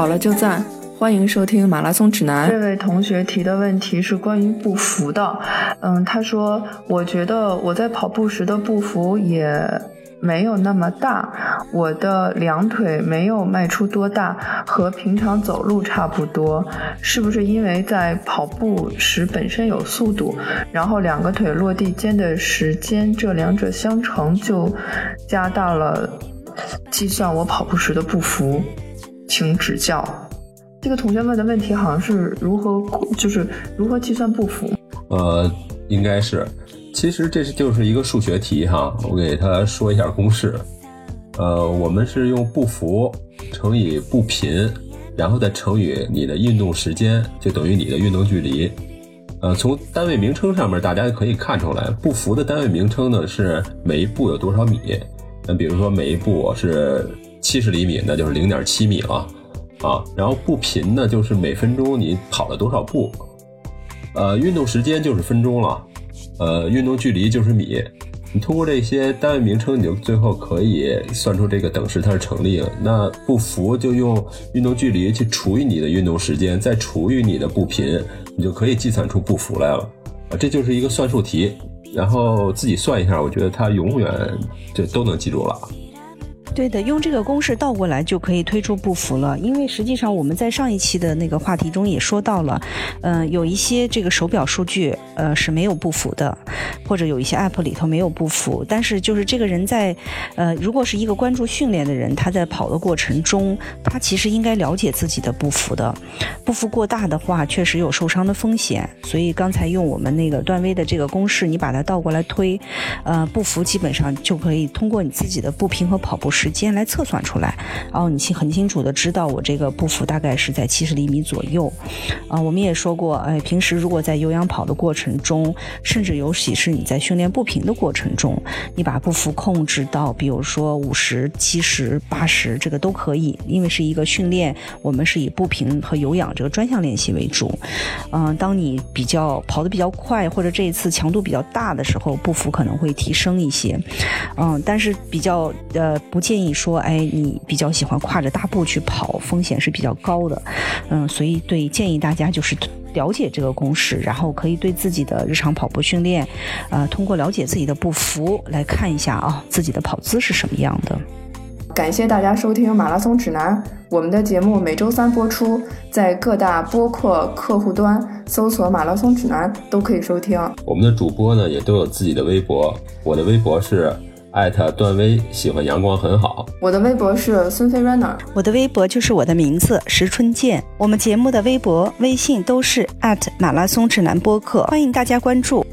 好了就赞，欢迎收听马拉松指南。这位同学提的问题是关于步幅的，嗯，他说，我觉得我在跑步时的步幅也没有那么大，我的两腿没有迈出多大，和平常走路差不多，是不是因为在跑步时本身有速度，然后两个腿落地间的时间，这两者相乘就加大了计算我跑步时的步幅？请指教。这个同学问的问题好像是如何，就是如何计算步幅？呃，应该是，其实这是就是一个数学题哈。我给他说一下公式。呃，我们是用步幅乘以步频，然后再乘以你的运动时间，就等于你的运动距离。呃，从单位名称上面大家可以看出来，步幅的单位名称呢是每一步有多少米。那比如说每一步是。七十厘米，那就是零点七米了，啊，然后步频呢，就是每分钟你跑了多少步，呃，运动时间就是分钟了，呃，运动距离就是米，你通过这些单位名称，你就最后可以算出这个等式它是成立了。那步幅就用运动距离去除以你的运动时间，再除以你的步频，你就可以计算出步幅来了，啊，这就是一个算术题，然后自己算一下，我觉得它永远就都能记住了。对的，用这个公式倒过来就可以推出步幅了。因为实际上我们在上一期的那个话题中也说到了，嗯，有一些这个手表数据，呃是没有步幅的，或者有一些 app 里头没有步幅。但是就是这个人在，呃，如果是一个关注训练的人，他在跑的过程中，他其实应该了解自己的步幅的。步幅过大的话，确实有受伤的风险。所以刚才用我们那个段威的这个公式，你把它倒过来推，呃，步幅基本上就可以通过你自己的步频和跑步时。间来测算出来，然后你清很清楚的知道我这个步幅大概是在七十厘米左右，啊，我们也说过，哎，平时如果在有氧跑的过程中，甚至尤其是你在训练步频的过程中，你把步幅控制到，比如说五十、七十、八十，这个都可以，因为是一个训练，我们是以步频和有氧这个专项练习为主，嗯，当你比较跑得比较快，或者这一次强度比较大的时候，步幅可能会提升一些，嗯，但是比较呃不建议。说，哎，你比较喜欢跨着大步去跑，风险是比较高的，嗯，所以对建议大家就是了解这个公式，然后可以对自己的日常跑步训练，呃，通过了解自己的步幅来看一下啊，自己的跑姿是什么样的。感谢大家收听马拉松指南，我们的节目每周三播出，在各大播客客户端搜索“马拉松指南”都可以收听。我们的主播呢也都有自己的微博，我的微博是。艾特段威喜欢阳光很好。我的微博是孙飞 runner，我的微博就是我的名字石春健。我们节目的微博、微信都是艾特马拉松指南播客，欢迎大家关注。